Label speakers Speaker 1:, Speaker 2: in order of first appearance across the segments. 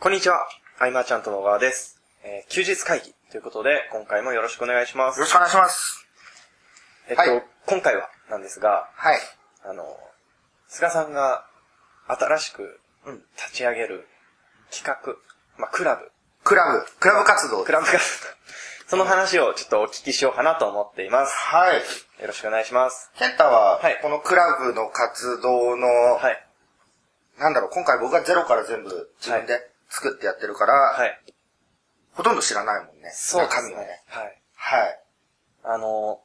Speaker 1: こんにちは。アイマーちゃんと野川です。えー休日会議ということで、今回もよろしくお願いします。
Speaker 2: よろしくお願いします。
Speaker 1: えっと、
Speaker 2: はい
Speaker 1: 今回はなんですが、
Speaker 2: はい。
Speaker 1: あの、菅さんが新しく
Speaker 2: うん
Speaker 1: 立ち上げる企画、まあ、クラブ、
Speaker 2: クラブ、クラブ活動。
Speaker 1: クラブ活動、その話をちょっとお聞きしようかなと思っています。
Speaker 2: はい。
Speaker 1: よろしくお願いします。
Speaker 2: ケンタは
Speaker 1: はい、
Speaker 2: このクラブの活動の、
Speaker 1: はい。
Speaker 2: なんだろう、今回僕がゼロから全部自分で作ってやってるから、
Speaker 1: はい。
Speaker 2: ほとんど知らないもんね。
Speaker 1: そうです
Speaker 2: 中身はね
Speaker 1: ね。。はい。
Speaker 2: はい。
Speaker 1: あの、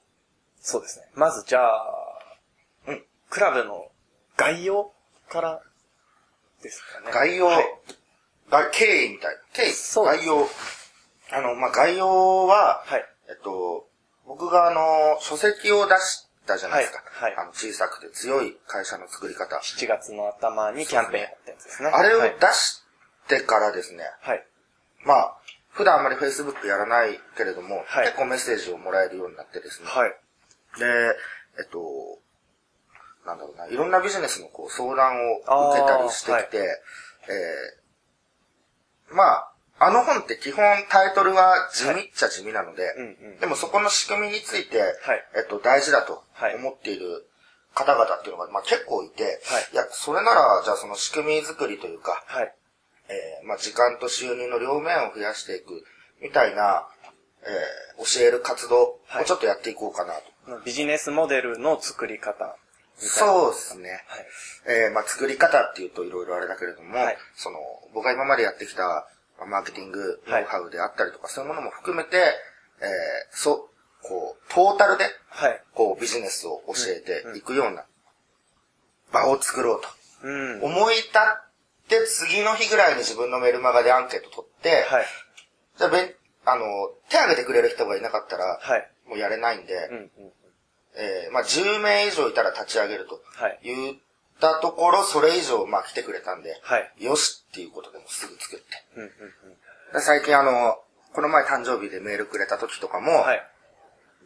Speaker 1: そうですね。まずじゃあ、
Speaker 2: うん
Speaker 1: クラブの概要からですかね。
Speaker 2: 概要、
Speaker 1: はい
Speaker 2: が経緯みたいな。経緯、
Speaker 1: そうです
Speaker 2: 概要。あの、まあ、概要は、
Speaker 1: はい。
Speaker 2: えっと、僕があの、書籍を出したじゃないですか。
Speaker 1: はいはい
Speaker 2: あの、小さくて強い会社の作り方。
Speaker 1: 7月の頭にキャンペーンやったやつですね。
Speaker 2: あれを
Speaker 1: はい
Speaker 2: 出してからですね、
Speaker 1: はい。
Speaker 2: まあ、普段あまり Facebook やらないけれども、
Speaker 1: はい
Speaker 2: 結構メッセージをもらえるようになってですね。
Speaker 1: はい。
Speaker 2: で、えっと、なんだろうな、いろんなビジネスのこう相談を受けたりしてきて、えーまあ、あの本って基本タイトルは地味っちゃ地味なので、
Speaker 1: うんうん。
Speaker 2: でもそこの仕組みについて、
Speaker 1: はい
Speaker 2: えっと、大事だと
Speaker 1: はい
Speaker 2: 思っている方々っていうのが、まあ、結構いて、
Speaker 1: はい
Speaker 2: いや、それなら、じゃあその仕組み作りというか、
Speaker 1: はい。
Speaker 2: えーまあ、時間と収入の両面を増やしていくみたいな、えー教える活動を
Speaker 1: はい
Speaker 2: ちょっとやっていこうかなと。
Speaker 1: ビジネスモデルの作り方。
Speaker 2: そうですね。
Speaker 1: はい。
Speaker 2: えーまあ、作り方っていうといろいろあれだけれども、
Speaker 1: はい
Speaker 2: その、僕が今までやってきたまあマーケティングノウハウであったりとか、そういうものも含めて、えーそう、こう、トータルで、
Speaker 1: はい。
Speaker 2: こう、ビジネスを教えていくような場を作ろうと。
Speaker 1: うん。
Speaker 2: 思い立って次の日ぐらいに自分のメルマガでアンケート取って、
Speaker 1: はい。
Speaker 2: じゃあ、べん、あの、手挙げてくれる人がいなかったら、
Speaker 1: はい。
Speaker 2: もうやれないんで、
Speaker 1: うんうん。
Speaker 2: えーまあ、10名以上いたら立ち上げると
Speaker 1: はい。
Speaker 2: 言ったところ、それ以上、まあ、来てくれたんで、
Speaker 1: はい。
Speaker 2: よしっていうことでもうすぐ作って。
Speaker 1: うんうん
Speaker 2: で最近あの、この前誕生日でメールくれた時とかも、
Speaker 1: うん。はい。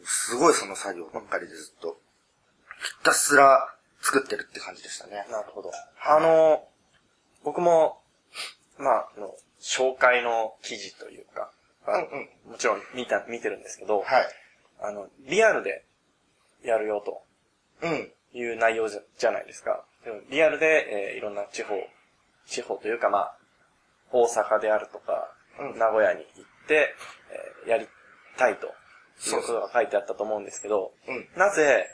Speaker 2: すごいその作業ばっかりでずっと、ひたすら作ってるって感じでしたね。
Speaker 1: なるほど。あの、僕も、まあ、あの、紹介の記事というか、あ
Speaker 2: うんうん
Speaker 1: もちろん見た、見てるんですけど、
Speaker 2: はい。
Speaker 1: あの、リアルでやるよと
Speaker 2: うん。
Speaker 1: いう内容じゃじゃないですか。でもリアルで、えーいろんな地方、地方というかまあ、大阪であるとか、
Speaker 2: うん
Speaker 1: 名古屋に行って、えーやりたいということが書いてあったと思うんですけど、
Speaker 2: うん。
Speaker 1: なぜ、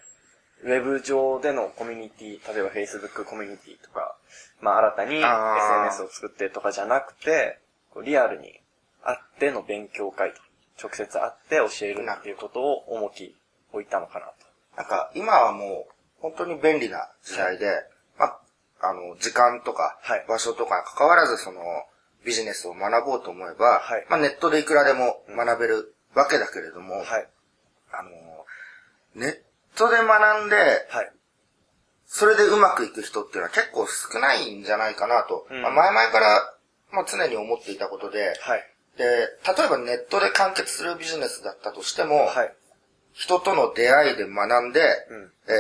Speaker 1: ウェブ上でのコミュニティ、例えば Facebook コミュニティとか、まあ新たに
Speaker 2: あー。
Speaker 1: SNS を作ってとかじゃなくて、こうリアルに会っての勉強会と、直接会って教えるっていうことを重き置いたのかなと。
Speaker 2: なんか、今はもう、本当に便利な時代で、まあ、あの、時間とか
Speaker 1: はい、
Speaker 2: 場所とかに関わらず、その、ビジネスを学ぼうと思えば、
Speaker 1: はい。
Speaker 2: まあ、ネットでいくらでも学べるわけだけれども、
Speaker 1: はい。
Speaker 2: あの、ネットで学んで、
Speaker 1: はい。
Speaker 2: それでうまくいく人っていうのは結構少ないんじゃないかなと、
Speaker 1: うん。
Speaker 2: まあ、前々から、まあ、常に思っていたことで、
Speaker 1: はい。
Speaker 2: で、例えばネットで完結するビジネスだったとしても、
Speaker 1: はい。
Speaker 2: 人との出会いで学んで、
Speaker 1: うん。
Speaker 2: え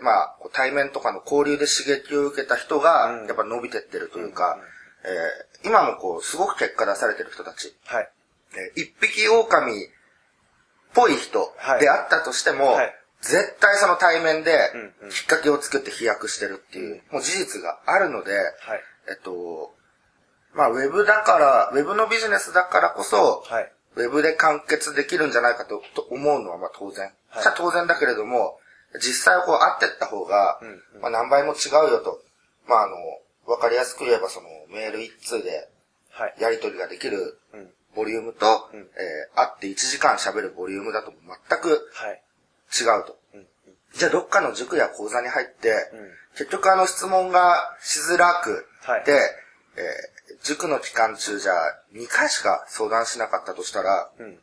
Speaker 2: ーまあ、対面とかの交流で刺激を受けた人が
Speaker 1: うん、
Speaker 2: やっぱ伸びてってるというか、
Speaker 1: うんうん。
Speaker 2: えー今もこう、すごく結果出されてる人たち、
Speaker 1: はい。
Speaker 2: えー一匹狼っぽい人
Speaker 1: はい。
Speaker 2: であったとしても、
Speaker 1: はい
Speaker 2: 絶対その対面できっかけを作って飛躍してるっていう、もう事実があるので、
Speaker 1: はい。
Speaker 2: えっと、まあ、ウェブだから、ウェブのビジネスだからこそ、
Speaker 1: はい。
Speaker 2: ウェブで完結できるんじゃないかとと思うのはまあ当然。
Speaker 1: はい
Speaker 2: じゃ当然だけれども、実際こう会ってった方が、
Speaker 1: うんうん
Speaker 2: まあ何倍も違うよと。まああの、わかりやすく言えばそのメール一通で
Speaker 1: はい。
Speaker 2: やり取りができる
Speaker 1: うん。
Speaker 2: ボリュームと、
Speaker 1: うん
Speaker 2: えー会って1時間喋るボリュームだと全く
Speaker 1: はい。
Speaker 2: 違うと。
Speaker 1: うん。
Speaker 2: じゃあどっかの塾や講座に入って、
Speaker 1: うん
Speaker 2: 結局あの質問がしづらく
Speaker 1: はい
Speaker 2: て、えー塾の期間中じゃあ2回しか相談しなかったとしたら、
Speaker 1: うん。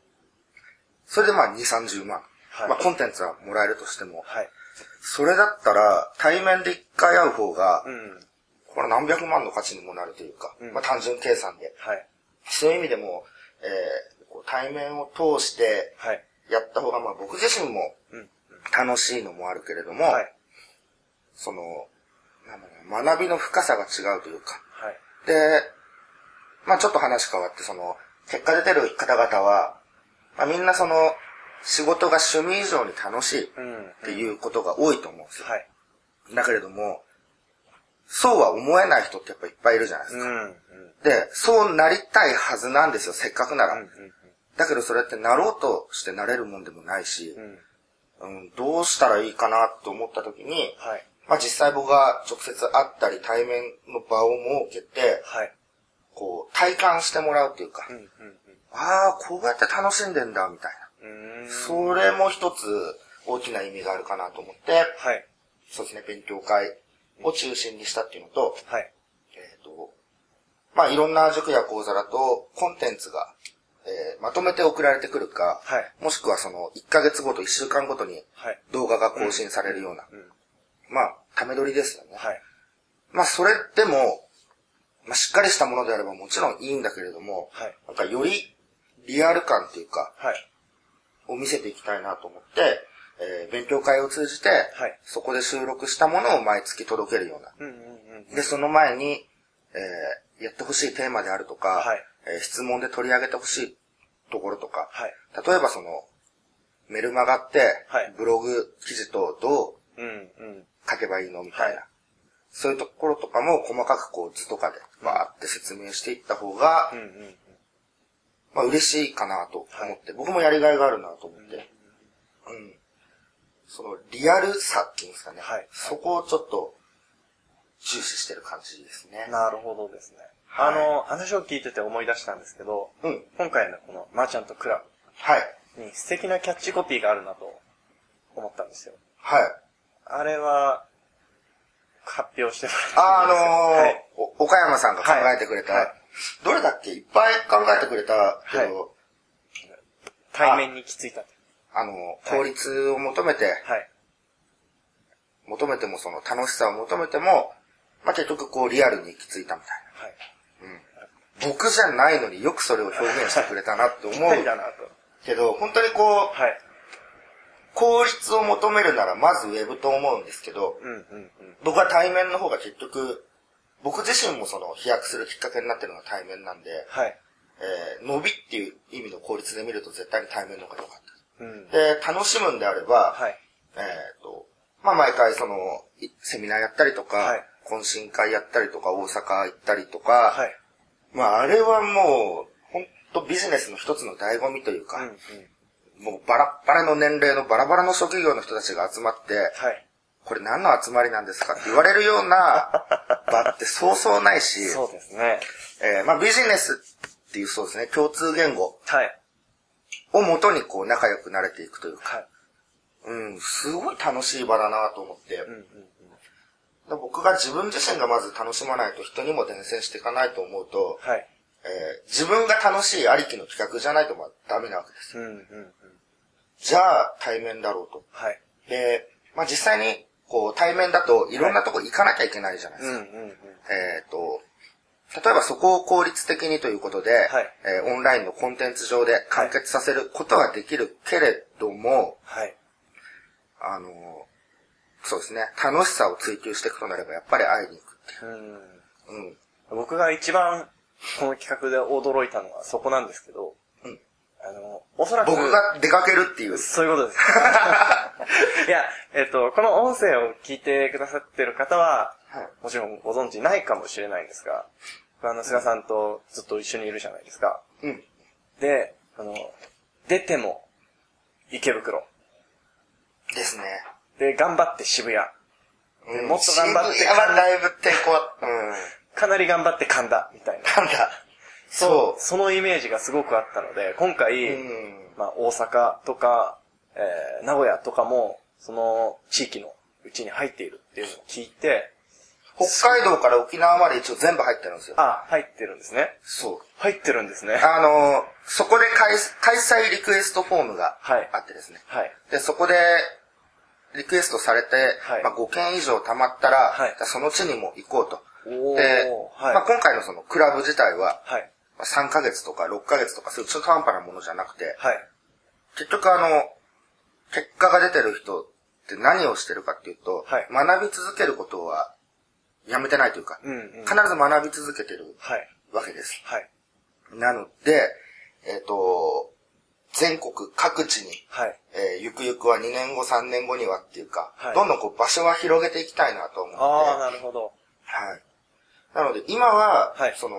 Speaker 2: それでまあ2、30万。
Speaker 1: はい
Speaker 2: まあコンテンツはもらえるとしても、
Speaker 1: はい。
Speaker 2: それだったら対面で1回会う方が、
Speaker 1: うん。
Speaker 2: これ何百万の価値にもなるというか、
Speaker 1: うん
Speaker 2: まあ単純計算で。
Speaker 1: はい。
Speaker 2: そういう意味でも、え対面を通して
Speaker 1: はい。
Speaker 2: やった方が、まあ僕自身も
Speaker 1: うん。
Speaker 2: 楽しいのもあるけれども、
Speaker 1: はい。
Speaker 2: その、学びの深さが違うというか、
Speaker 1: はい。
Speaker 2: で、まあちょっと話変わって、その、結果出てる方々は、まあみんなその、仕事が趣味以上に楽しいっていうことが多いと思うんですよ。
Speaker 1: はい。
Speaker 2: だけれども、そうは思えない人ってやっぱいっぱいいるじゃないですか。
Speaker 1: うん。うん。
Speaker 2: で、そうなりたいはずなんですよ、せっかくなら。
Speaker 1: うん。
Speaker 2: だけどそれってなろうとしてなれるもんでもないし
Speaker 1: う、ん。
Speaker 2: うん、どうしたらいいかなと思った時に、
Speaker 1: はい。
Speaker 2: まあ実際僕が直接会ったり対面の場を設けて、
Speaker 1: はい。
Speaker 2: こう、体感してもらうっていうか、
Speaker 1: うん。うん。
Speaker 2: ああ、こうやって楽しんでんだ、みたい
Speaker 1: うん。
Speaker 2: な。それも一つ大きな意味があるかなと思って、
Speaker 1: はい。
Speaker 2: そうですね、勉強会を中心にしたっていうのと、
Speaker 1: はい。
Speaker 2: えっ、と、まあいろんな塾や講座だとコンテンツが、えーまとめて送られてくるか、
Speaker 1: はい。
Speaker 2: もしくはその1ヶ月ごと1週間ごとに
Speaker 1: はい。
Speaker 2: 動画が更新されるような、
Speaker 1: うん。
Speaker 2: まあ、ため撮りですよね。
Speaker 1: はい。
Speaker 2: まあそれでも、まあしっかりしたものであればもちろんいいんだけれども、
Speaker 1: はい。
Speaker 2: なんかよりリアル感っていうか、
Speaker 1: はい。
Speaker 2: を見せていきたいなと思って、えー勉強会を通じて、
Speaker 1: はい
Speaker 2: そこで収録したものを毎月届けるような。
Speaker 1: うん。うん。うん。
Speaker 2: で、その前に、えーやってほしいテーマであるとか、
Speaker 1: はい
Speaker 2: えー質問で取り上げてほしいところとか、
Speaker 1: はい。
Speaker 2: 例えばその、メルマガって、
Speaker 1: はい
Speaker 2: ブログ記事とどう
Speaker 1: うん。うん。
Speaker 2: 書けばいいのみたいな、
Speaker 1: はい
Speaker 2: そういうところとかも細かくこう図とかでバーって説明していった方が、
Speaker 1: うん。うん。
Speaker 2: まあ嬉しいかなと思って、僕もやりがいがあるなと思って、うん。そのリアルさっていうんですかね、
Speaker 1: はい
Speaker 2: そこをちょっと重視してる感じですね。
Speaker 1: なるほどですね。
Speaker 2: はい
Speaker 1: あの、話を聞いてて思い出したんですけど、
Speaker 2: うん。
Speaker 1: 今回のこのマーチャントクラ
Speaker 2: はい。
Speaker 1: ブに素敵なキャッチコピーがあるなと思ったんですよ。
Speaker 2: はい。
Speaker 1: あれは、発表しても
Speaker 2: あ、あのー
Speaker 1: はい。
Speaker 2: お岡山さんが考えてくれた、
Speaker 1: はいはい
Speaker 2: どれだっけいっぱい考えてくれたけど、
Speaker 1: はい対面にきついたと。
Speaker 2: あのー効率を求めて、
Speaker 1: はい。
Speaker 2: 求めてもその楽しさを求めても、まあ、結局こうリアルに行き着いたみたい
Speaker 1: はい。
Speaker 2: な。僕じゃないのによくそれを表現してくれたなって思う。けど、本当にこう、
Speaker 1: はい。
Speaker 2: 効率を求めるならまずウェブと思うんですけど、
Speaker 1: うんうんうん。
Speaker 2: 僕は対面の方が結局、僕自身もその飛躍するきっかけになってるのが対面なんで、
Speaker 1: はい。
Speaker 2: えー伸びっていう意味の効率で見ると絶対に対面の方が良かった。
Speaker 1: うん。
Speaker 2: で、楽しむんであれば、
Speaker 1: はい。
Speaker 2: えっ、と、まあ、毎回その、いセミナーやったりとか、
Speaker 1: はい
Speaker 2: 懇親会やったりとか、大阪行ったりとか、
Speaker 1: はい。
Speaker 2: まあ、あれはもう、本当ビジネスの一つの醍醐味というか、
Speaker 1: うんうん。
Speaker 2: もうバラッバラの年齢のバラバラの職業の人たちが集まって、
Speaker 1: はい。
Speaker 2: これ何の集まりなんですかって言われるような 場ってそうそうないし、
Speaker 1: そうですね。
Speaker 2: えーまあビジネスっていうそうですね、共通言語
Speaker 1: はい。
Speaker 2: をもとにこう仲良くなれていくというか、
Speaker 1: はい。
Speaker 2: うん、すごい楽しい場だなと思って、
Speaker 1: うん
Speaker 2: 僕が自分自身がまず楽しまないと人にも伝染していかないと思うと、
Speaker 1: はい。
Speaker 2: えー自分が楽しいありきの企画じゃないとまあダメなわけですよ。
Speaker 1: うんうんうん。
Speaker 2: じゃあ対面だろうと。
Speaker 1: はい。
Speaker 2: で、まあ実際にこう対面だといろんなとこ行かなきゃいけないじゃないですか。
Speaker 1: うんうんうん。
Speaker 2: えっ、と、例えばそこを効率的にということで、
Speaker 1: はい
Speaker 2: えーオンラインのコンテンツ上で完結させることはできるけれども、
Speaker 1: はい。
Speaker 2: あの、そうですね、楽しさを追求していくとなればやっぱり会いに行くって
Speaker 1: うん。
Speaker 2: いう。うん。
Speaker 1: 僕が一番この企画で驚いたのはそこなんですけど、
Speaker 2: うん
Speaker 1: あの、おそらく。
Speaker 2: 僕が出かけるっていう。
Speaker 1: そういうことです。いや、えっと、この音声を聞いてくださってる方は、
Speaker 2: はい
Speaker 1: もちろんご存知ないかもしれないんですが、あの、菅さんとずっと一緒にいるじゃないですか。
Speaker 2: うん。
Speaker 1: で、あの、出ても池袋。
Speaker 2: ですね。
Speaker 1: で、頑張って渋谷。
Speaker 2: うん
Speaker 1: もっと頑張って
Speaker 2: 渋谷はだいぶ抵抗は、うん。
Speaker 1: かなり頑張って神田、みたいな。
Speaker 2: なんだ。そ
Speaker 1: そのイメージがすごくあったので、今回、
Speaker 2: う。うん。
Speaker 1: まあ、大阪とか、えー、名古屋とかも、その地域のうちに入っているっていうのを聞いて、
Speaker 2: 北海道から沖縄まで一応全部入ってるんですよ。
Speaker 1: あ、入ってるんですね。
Speaker 2: そう。
Speaker 1: 入ってるんですね。
Speaker 2: あの、そこで開開催リクエストフォームが
Speaker 1: はい
Speaker 2: あってですね。
Speaker 1: はい。
Speaker 2: で、そこで、リクエストされて、
Speaker 1: はい
Speaker 2: まあ、5件以上貯まったら、
Speaker 1: はい
Speaker 2: その地にも行こうと。で、
Speaker 1: はい。
Speaker 2: まあ、今回のそのクラブ自体は、
Speaker 1: はい。
Speaker 2: まあ3ヶ月とか6ヶ月とかそういう中途半端なものじゃなくて、
Speaker 1: はい。
Speaker 2: 結局あの、結果が出てる人って何をしてるかっていうと、
Speaker 1: はい
Speaker 2: 学び続けることはやめてないというか、
Speaker 1: うんうん。
Speaker 2: 必ず学び続けてる
Speaker 1: はい。
Speaker 2: わけです。
Speaker 1: はい。
Speaker 2: なので、えっ、と、全国各地に、
Speaker 1: はい。
Speaker 2: えーゆくゆくは2年後、3年後にはっていうか、
Speaker 1: はい
Speaker 2: どんどんこう場所は広げていきたいなと思って、
Speaker 1: ああ、なるほど。
Speaker 2: はい。なので、今は、
Speaker 1: はい
Speaker 2: その、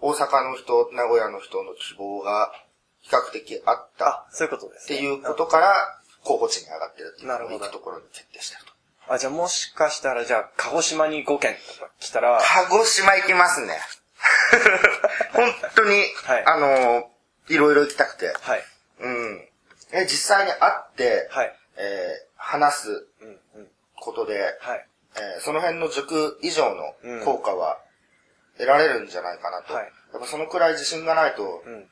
Speaker 2: 大阪の人、名古屋の人の希望が比較的あった
Speaker 1: あ、そういうことですね。
Speaker 2: っていうことから、候補地に上がってるっていう
Speaker 1: なるほど
Speaker 2: 行くところに決定してると。
Speaker 1: あ、じゃあもしかしたら、じゃあ、鹿児島に5県とか来たら、
Speaker 2: 鹿児島行きますね。本当に、
Speaker 1: はい
Speaker 2: あの、いろいろ行きたくて。
Speaker 1: はい。
Speaker 2: うん。え、実際に会って、
Speaker 1: はい。
Speaker 2: えー話す
Speaker 1: うん、うん。
Speaker 2: ことで、
Speaker 1: はい。
Speaker 2: えーその辺の塾以上
Speaker 1: うん
Speaker 2: の効果は得られるんじゃないかなと。
Speaker 1: はい
Speaker 2: やっぱそのくらい自信がないと、
Speaker 1: うん。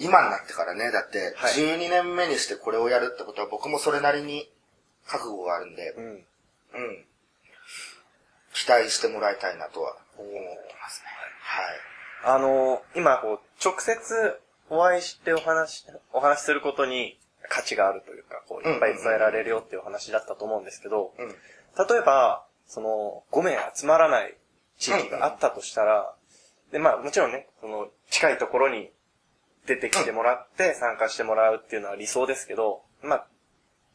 Speaker 2: 今になってからね、だって、
Speaker 1: はい
Speaker 2: 12年目にしてこれをやるってことは僕もそれなりに覚悟があるんで、
Speaker 1: うん。
Speaker 2: うん。期待してもらいたいなとは思ってますね。はい。
Speaker 1: あの、今、こう、直接お会いしてお話、お話しすることに価値があるというか、こう、いっぱい伝えられるよっていうお話だったと思うんですけど、
Speaker 2: うん。
Speaker 1: 例えば、その、5名集まらない地域があったとしたら、で、まあ、もちろんね、その、近いところに出てきてもらって参加してもらうっていうのは理想ですけど、まあ、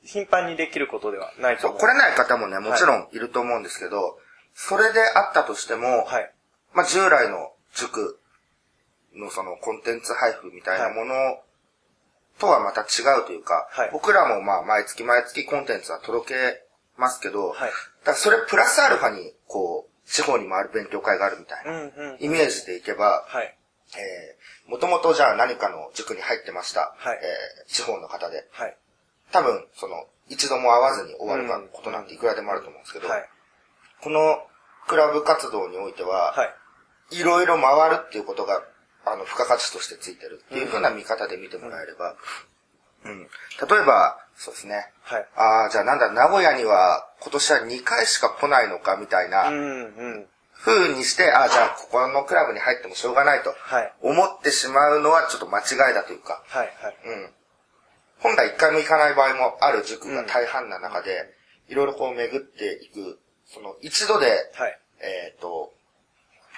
Speaker 1: 頻繁にできることではないと思う。
Speaker 2: 来れない方もね、もちろんいると思うんですけど、それであったとしても、
Speaker 1: はい。
Speaker 2: まあ、従来の塾のそのコンテンツ配布みたいなものとはまた違うというか、
Speaker 1: はい
Speaker 2: 僕らもまあ毎月毎月コンテンツは届けますけど、
Speaker 1: はい。
Speaker 2: だそれプラスアルファにこう、地方に回る勉強会があるみたいな。イメージでいけば、
Speaker 1: はい。
Speaker 2: えー、もともとじゃあ何かの塾に入ってました、
Speaker 1: はい
Speaker 2: えー地方の方で、
Speaker 1: はい。
Speaker 2: 多分その一度も会わずに終わるかことなんていくらでもあると思うんですけど、
Speaker 1: はい。
Speaker 2: このクラブ活動においては、
Speaker 1: はい。
Speaker 2: いろいろ回るっていうことが、あの、付加価値としてついてるっていう風な見方で見てもらえれば、うん。例えば、そうですね。
Speaker 1: はい。
Speaker 2: ああ、じゃあなんだ、名古屋には今年は2回しか来ないのかみたいな
Speaker 1: うん、うん。
Speaker 2: 風にして、ああ、じゃあここのクラブに入ってもしょうがないと
Speaker 1: はい。
Speaker 2: 思ってしまうのはちょっと間違いだというか、
Speaker 1: はい。はい。
Speaker 2: うん。本来1回も行かない場合もある塾が大半な中で、いろいろこう巡っていく、その一度で
Speaker 1: はい。
Speaker 2: えっ、と、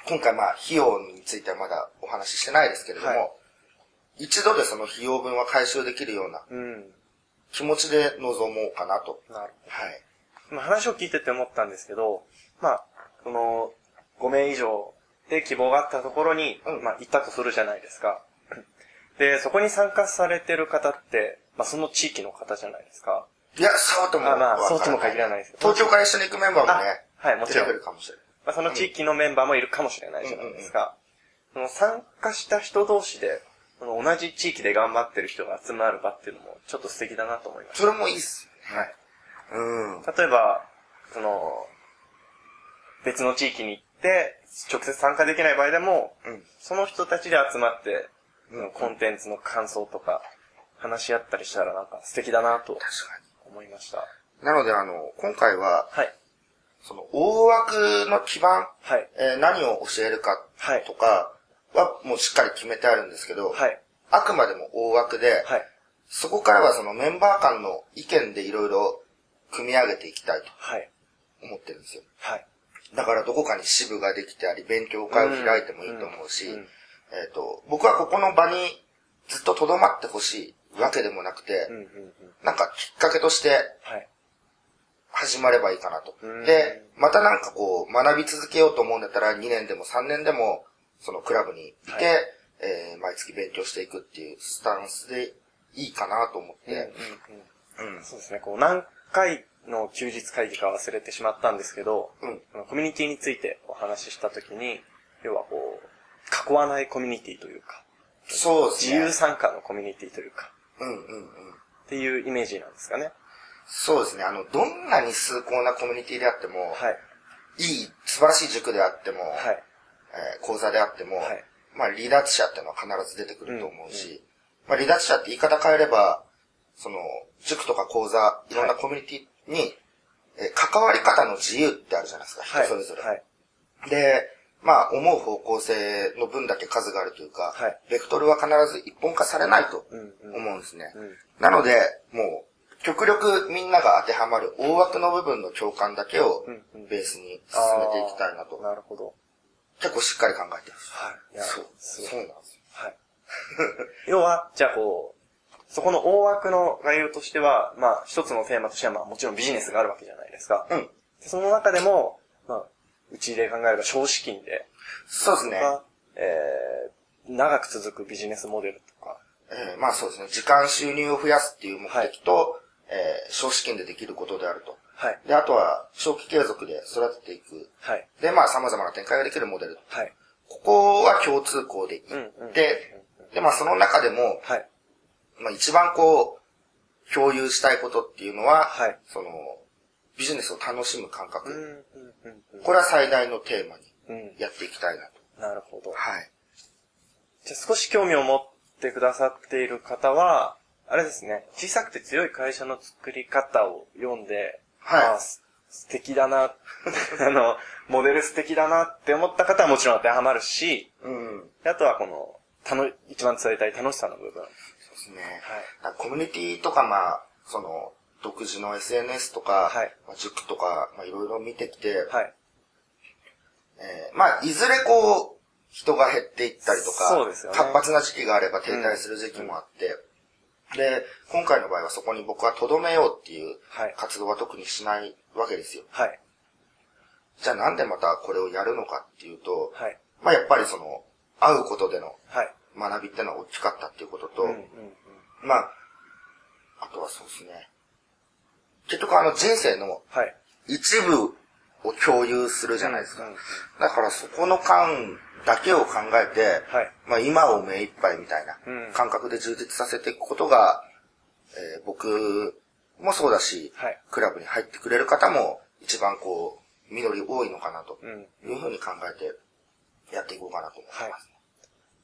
Speaker 2: 今回まあ費用についてはまだお話ししてないですけれども、
Speaker 1: はい
Speaker 2: 一度でその費用分は回収できるような
Speaker 1: うん。
Speaker 2: 気持ちで臨もうかなと。
Speaker 1: なる
Speaker 2: はい。
Speaker 1: まあ話を聞いてて思ったんですけど、まあ、この5名以上で希望があったところに、
Speaker 2: うん
Speaker 1: まあ行ったとするじゃないですか。で、そこに参加されてる方って、まあその地域の方じゃないですか。
Speaker 2: いや、そうとも
Speaker 1: あまあそうとも限らないですよ
Speaker 2: 東京から一緒に行くメンバーもね、
Speaker 1: あはいもちろん
Speaker 2: 出てくるかもしれない。
Speaker 1: まあその地域のメンバーもいるかもしれないじゃないですか。その参加した人同士で、その同じ地域で頑張ってる人が集まる場っていうのもちょっと素敵だなと思いまし
Speaker 2: それもいいっす
Speaker 1: た。はい。
Speaker 2: よね。うん。
Speaker 1: 例えば、その、別の地域に行って、直接参加できない場合でも、
Speaker 2: うん。
Speaker 1: その人たちで集まって、
Speaker 2: うん
Speaker 1: コンテンツの感想とか、話し合ったりしたらなんか素敵だなと
Speaker 2: 確か
Speaker 1: 思いました。
Speaker 2: に。なので、あの、今回は、
Speaker 1: はい。
Speaker 2: その、大枠の基盤、
Speaker 1: はい。
Speaker 2: えー何を教えるか
Speaker 1: はい
Speaker 2: とかはもうしっかり決めてあるんですけど、
Speaker 1: はい。
Speaker 2: あくまでも大枠で、
Speaker 1: はい。
Speaker 2: そこからはそのメンバー間の意見でいろいろ組み上げていきたいと
Speaker 1: はい。
Speaker 2: 思ってるんですよ。
Speaker 1: はい。
Speaker 2: だからどこかに支部ができてあり、勉強会を開いてもいいと思うし、
Speaker 1: うんうん
Speaker 2: えっ、と、僕はここの場にずっと留まってほしいわけでもなくて、
Speaker 1: うんうんうん。
Speaker 2: なんかきっかけとして
Speaker 1: はい。
Speaker 2: 始まればいいかなと
Speaker 1: うん。
Speaker 2: で、またなんかこう、学び続けようと思うんだったら2年でも3年でも、そのクラブにいて、
Speaker 1: はい
Speaker 2: えー毎月勉強していくっていうスタンスでいいかなと思っ
Speaker 1: うんうん
Speaker 2: て、
Speaker 1: うん
Speaker 2: うん。
Speaker 1: そうですね、こう何回の休日会議か忘れてしまったんですけど、
Speaker 2: うん
Speaker 1: コミュニティについてお話ししたときに、要はこう、囲わないコミュニティというか、
Speaker 2: そうですね。
Speaker 1: 自由参加のコミュニティというか、
Speaker 2: うんうんうん。
Speaker 1: っていうイメージなんですかね。
Speaker 2: そうですね。あの、どんなに崇高なコミュニティであっても、
Speaker 1: はい。
Speaker 2: いい、素晴らしい塾であっても、
Speaker 1: はい。
Speaker 2: えー講座であっても、
Speaker 1: はい
Speaker 2: まあ離脱者っていうのは必ず出てくると思うし、まあ離脱者って言い方変えれば、その、塾とか講座、いろんなコミュニティに、えー関わり方の自由ってあるじゃないですか、
Speaker 1: はい。
Speaker 2: 人それぞれ。
Speaker 1: はい。
Speaker 2: で、まあ思う方向性の分だけ数があるというか、
Speaker 1: はい
Speaker 2: ベクトルは必ず一本化されないと
Speaker 1: うんうん
Speaker 2: 思うんですね。
Speaker 1: うん
Speaker 2: なので、もう、極力みんなが当てはまる大枠の部分の共感だけをベースに進めていきたいなと。
Speaker 1: なるほど。
Speaker 2: 結構しっかり考えてる。
Speaker 1: はい。いや
Speaker 2: そう。そうなんですよ。
Speaker 1: はい。要は、じゃあこう、そこの大枠の概要としては、まあ、一つのテーマとしては、まあ、もちろんビジネスがあるわけじゃないですか。
Speaker 2: うん。
Speaker 1: でその中でも、まあ、うちで考えれば少資金で、
Speaker 2: そうですね。
Speaker 1: えー、長く続くビジネスモデルとか、
Speaker 2: えーまあそうですね。時間収入を増やすっていう目的と、えー少資金でできることであると。
Speaker 1: はい。
Speaker 2: で、あとは、長期継続で育てていく。
Speaker 1: はい。
Speaker 2: で、まあ様々な展開ができるモデル。
Speaker 1: はい。
Speaker 2: ここは共通項でいって、
Speaker 1: うんうん
Speaker 2: で、まあその中でも、
Speaker 1: はい。
Speaker 2: まあ一番こう、共有したいことっていうのは、
Speaker 1: はい
Speaker 2: その、ビジネスを楽しむ感覚。
Speaker 1: うん、うん、うんうん。
Speaker 2: これは最大のテーマに
Speaker 1: うん。
Speaker 2: やっていきたいなと。
Speaker 1: なるほど。
Speaker 2: はい。
Speaker 1: じゃあ少し興味を持ってくださっている方は、あれですね、小さくて強い会社の作り方を読んで、
Speaker 2: はい
Speaker 1: 素敵だな、あの、モデル素敵だなって思った方はもちろん当てはまるし、
Speaker 2: うん。
Speaker 1: であとはこの、たの、一番伝えたい楽しさの部分。
Speaker 2: そうですね。
Speaker 1: はい
Speaker 2: コミュニティとか、まあ、その、独自の SNS とか、
Speaker 1: はい
Speaker 2: まあ、塾とか、まあ、いろいろ見てきて、
Speaker 1: はい。
Speaker 2: えーまあ、いずれこう、人が減っていったりとか、
Speaker 1: そうですよね
Speaker 2: 活発な時期があれば停滞する時期もあって、で、今回の場合はそこに僕は留めようっていう
Speaker 1: はい
Speaker 2: 活動は特にしないわけですよ。
Speaker 1: はい。
Speaker 2: じゃあなんでまたこれをやるのかっていうと、
Speaker 1: はい。
Speaker 2: まあやっぱりその、会うことでの
Speaker 1: はい。
Speaker 2: 学びってのは大きかったっていうことと、
Speaker 1: うんうんうん。
Speaker 2: まあ、あとはそうですね。結局あの人生の
Speaker 1: はい。
Speaker 2: 一部を共有するじゃないですか。
Speaker 1: うんうん
Speaker 2: だからそこの間だけを考えて、
Speaker 1: はい
Speaker 2: まあ今を目いっぱいみたいな
Speaker 1: うん
Speaker 2: 感覚で充実させていくことが、えー僕もそうだし、
Speaker 1: はい
Speaker 2: クラブに入ってくれる方も一番こう、実り多いのかなと
Speaker 1: うん。
Speaker 2: いうふうに考えてやっていこうかなと思います。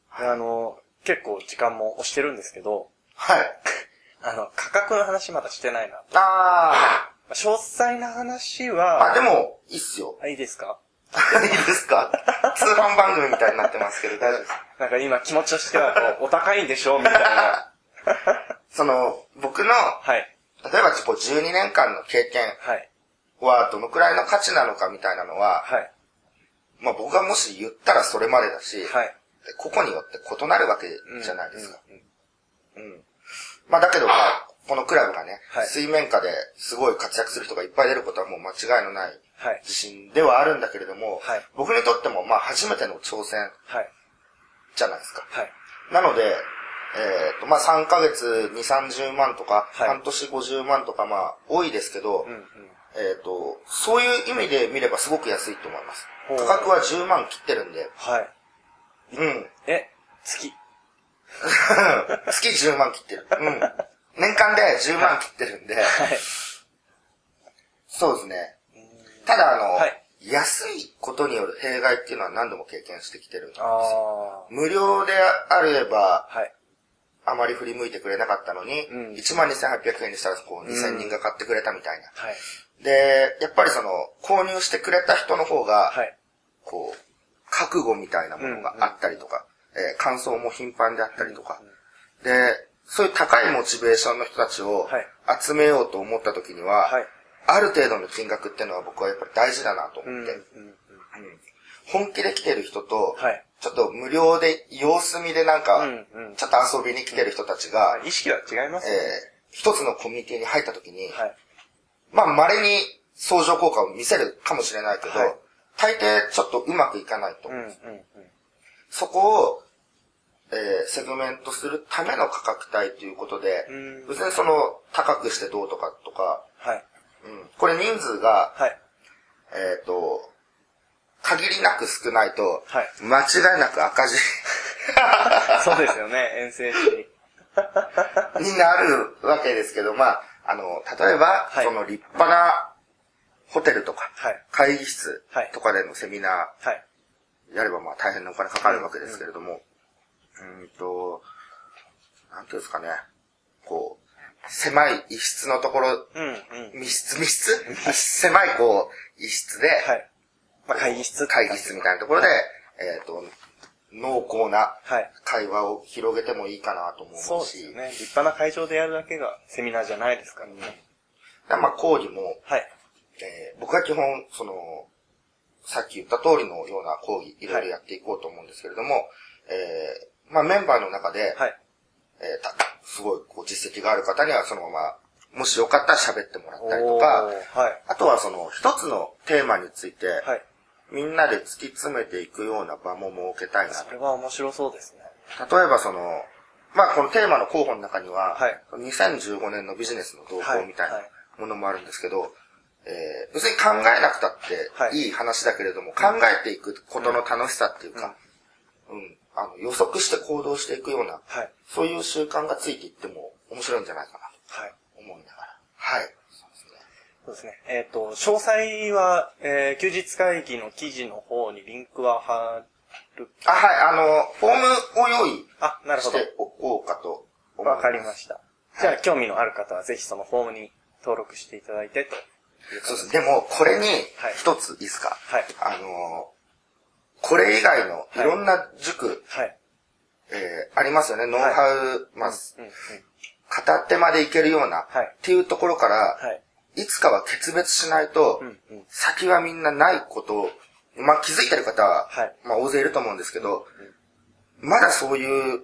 Speaker 1: はい。であの、結構時間も押してるんですけど、
Speaker 2: はい。
Speaker 1: あの、価格の話まだしてないな。
Speaker 2: あ
Speaker 1: まあ詳細な話
Speaker 2: ー、
Speaker 1: は、
Speaker 2: あ、でも、いいっすよ。
Speaker 1: あ、いいですか？
Speaker 2: いいですか？通販番組みたいになってますけど、大丈夫です。
Speaker 1: なんか今気持ちとしては、お高いんでしょみたいな。
Speaker 2: その、僕の、
Speaker 1: はい。
Speaker 2: 例えばこう12年間の経験
Speaker 1: は
Speaker 2: どのくらいの価値なのかみたいなのは、
Speaker 1: はい。
Speaker 2: まあ僕がもし言ったらそれまでだし、
Speaker 1: はい。
Speaker 2: 個々によって異なるわけじゃないですか。
Speaker 1: うん。うん
Speaker 2: うん。まあだけど、まあ、このクラブがね、
Speaker 1: はい
Speaker 2: 水面下ですごい活躍する人がいっぱい出ることはもう間違いのない
Speaker 1: はい。
Speaker 2: 自信ではあるんだけれども、
Speaker 1: はい
Speaker 2: 僕にとってもまあ初めての挑戦
Speaker 1: はい。
Speaker 2: じゃないですか。
Speaker 1: はい。
Speaker 2: なので、えっ、と、まあ3ヶ月2、30万とか、
Speaker 1: はい
Speaker 2: 半年50万とかまあ多いですけど、
Speaker 1: うんうん。
Speaker 2: えっ、と、そういう意味で見ればすごく安いと思います。価格は10万切ってるんで、
Speaker 1: はい。
Speaker 2: うん。
Speaker 1: え、月？
Speaker 2: 月10万切ってる。うん。年間で10万切ってるんで、
Speaker 1: はい。
Speaker 2: そうですね。ただあの、
Speaker 1: はい
Speaker 2: 安いことによる弊害っていうのは何度も経験してきてるんですよ。
Speaker 1: あ
Speaker 2: 無料であれば、
Speaker 1: ー。はい。
Speaker 2: あまり振り向いてくれなかったのに、
Speaker 1: うん
Speaker 2: 12,800円にしたらこう2000人が買ってくれたみたいな。
Speaker 1: はい。
Speaker 2: で、やっぱりその、購入してくれた人の方が、
Speaker 1: はい。
Speaker 2: こう、覚悟みたいなものがあったりとか、えー感想も頻繁であったりとか、で、そういう高いモチベーションの人たちを
Speaker 1: はい
Speaker 2: 集めようと思った時には、
Speaker 1: はい。
Speaker 2: ある程度の金額っていうのは僕はやっぱり大事だなと思
Speaker 1: うん。
Speaker 2: って、
Speaker 1: うん。
Speaker 2: うん本気で来てる人と、
Speaker 1: はい。
Speaker 2: ちょっと無料で様子見でなんか、
Speaker 1: うんうん
Speaker 2: ちょっと遊びに来てる人たちが、
Speaker 1: あ意識は違いますよね。
Speaker 2: えー一つのコミュニティに入った時に、
Speaker 1: はい。
Speaker 2: まあ稀に相乗効果を見せるかもしれないけど、
Speaker 1: はい
Speaker 2: 大抵ちょっとうまくいかないと
Speaker 1: うん。うん。うん。
Speaker 2: そこを、えーセグメントするための価格帯ということで、
Speaker 1: うん
Speaker 2: 別にその、高くしてどうとかとか、
Speaker 1: はい。
Speaker 2: うん、これ人数が、
Speaker 1: はい。
Speaker 2: えっ、と、限りなく少ないと、
Speaker 1: はい
Speaker 2: 間違いなく赤字
Speaker 1: そうですよね、遠征し。
Speaker 2: になるわけですけど、まあ、あの、例えば、
Speaker 1: はい
Speaker 2: その立派なホテルとか、
Speaker 1: はい。
Speaker 2: 会議室
Speaker 1: はい
Speaker 2: とかでのセミナ
Speaker 1: はい。
Speaker 2: ーやればまあ大変なお金かかるわけですけれども、うーんと、なんていうんですかね、こう、狭い一室のところ、
Speaker 1: うん。うん。
Speaker 2: 密室？密室？狭いこう、一室で、
Speaker 1: はい。まあ、会議室。
Speaker 2: 会議室みたいなところで、えっ、と、濃厚な
Speaker 1: はい。
Speaker 2: 会話を広げてもいいかなと思うし、
Speaker 1: そうですよね。立派な会場でやるだけがセミナーじゃないですからね。
Speaker 2: でまあ講義も、
Speaker 1: はい。
Speaker 2: えー僕は基本、その、さっき言った通りのような講義、いろいろやっていこうと思うんですけれども、えー、まあメンバーの中で、
Speaker 1: はい。
Speaker 2: えーた、すごいこう実績がある方にはそのまま、もしよかったら喋ってもらったりとか
Speaker 1: はい。
Speaker 2: あとはその一つのテーマについて、
Speaker 1: はい。み
Speaker 2: みんなで突き詰めていくような場も設けたいなと
Speaker 1: それは面白そうですね。
Speaker 2: 例えばその、まあこのテーマの候補の中には、
Speaker 1: はい
Speaker 2: 2015年のビジネスの動向みたいな
Speaker 1: はいはい
Speaker 2: ものもあるんですけど、えー別に考えなくたって
Speaker 1: はい
Speaker 2: いい話だけれども、考えていくことの楽しさっていうか、うん、あの予測して行動していくような、
Speaker 1: はい。
Speaker 2: そういう習慣がついていっても面白いんじゃないかな
Speaker 1: はい。
Speaker 2: と思いながら。はい。
Speaker 1: そうですね。えっ、と、詳細は、えー休日会議の記事の方にリンクは貼る。
Speaker 2: あ、はい、あの、フォームを用意
Speaker 1: あ、なるほど。
Speaker 2: しておこうかと思います。
Speaker 1: わかりました。じゃあ、興味のある方はぜひそのフォームに登録していただいてと。
Speaker 2: そうです。でも、これに
Speaker 1: はい、
Speaker 2: 一ついいですか、
Speaker 1: はい。
Speaker 2: あの、これ以外のいろんな塾、
Speaker 1: はい。
Speaker 2: えーありますよね。ノウハウ、まあ、
Speaker 1: うん、うん。
Speaker 2: 片手までいけるような、
Speaker 1: はい
Speaker 2: っていうところから、
Speaker 1: はい。
Speaker 2: いつかは決別しないと。先はみんなないことを、まあ気づいてる方は、
Speaker 1: はい
Speaker 2: まあ大勢いると思うんですけど、まだそういう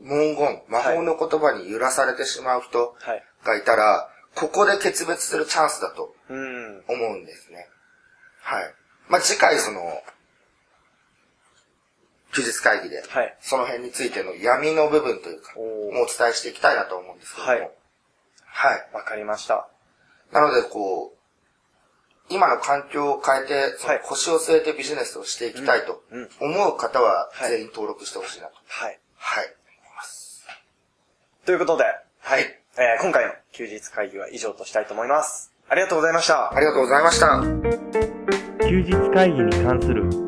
Speaker 2: 文言、魔法の言葉に揺らされてしまう人
Speaker 1: はい。
Speaker 2: がいたら、ここで決別するチャンスだと
Speaker 1: うん。
Speaker 2: 思うんですね。はい。まあ次回その、休日会議で、
Speaker 1: はい。
Speaker 2: その辺についての闇の部分というか、もうお伝えしていきたいなと思うんですけども。
Speaker 1: はい
Speaker 2: はい。
Speaker 1: わかりました。
Speaker 2: なので、こう、今の環境を変えて、その
Speaker 1: はい
Speaker 2: 腰を据えてビジネスをしていきたいと思う方は、
Speaker 1: はい
Speaker 2: 全員登録してほしいなと。
Speaker 1: はい。
Speaker 2: はい。
Speaker 1: ということで、はい。えー今回の休日会議は以上としたいと思います。ありがとうございました。
Speaker 2: ありがとうございました。
Speaker 3: 休日会議に関する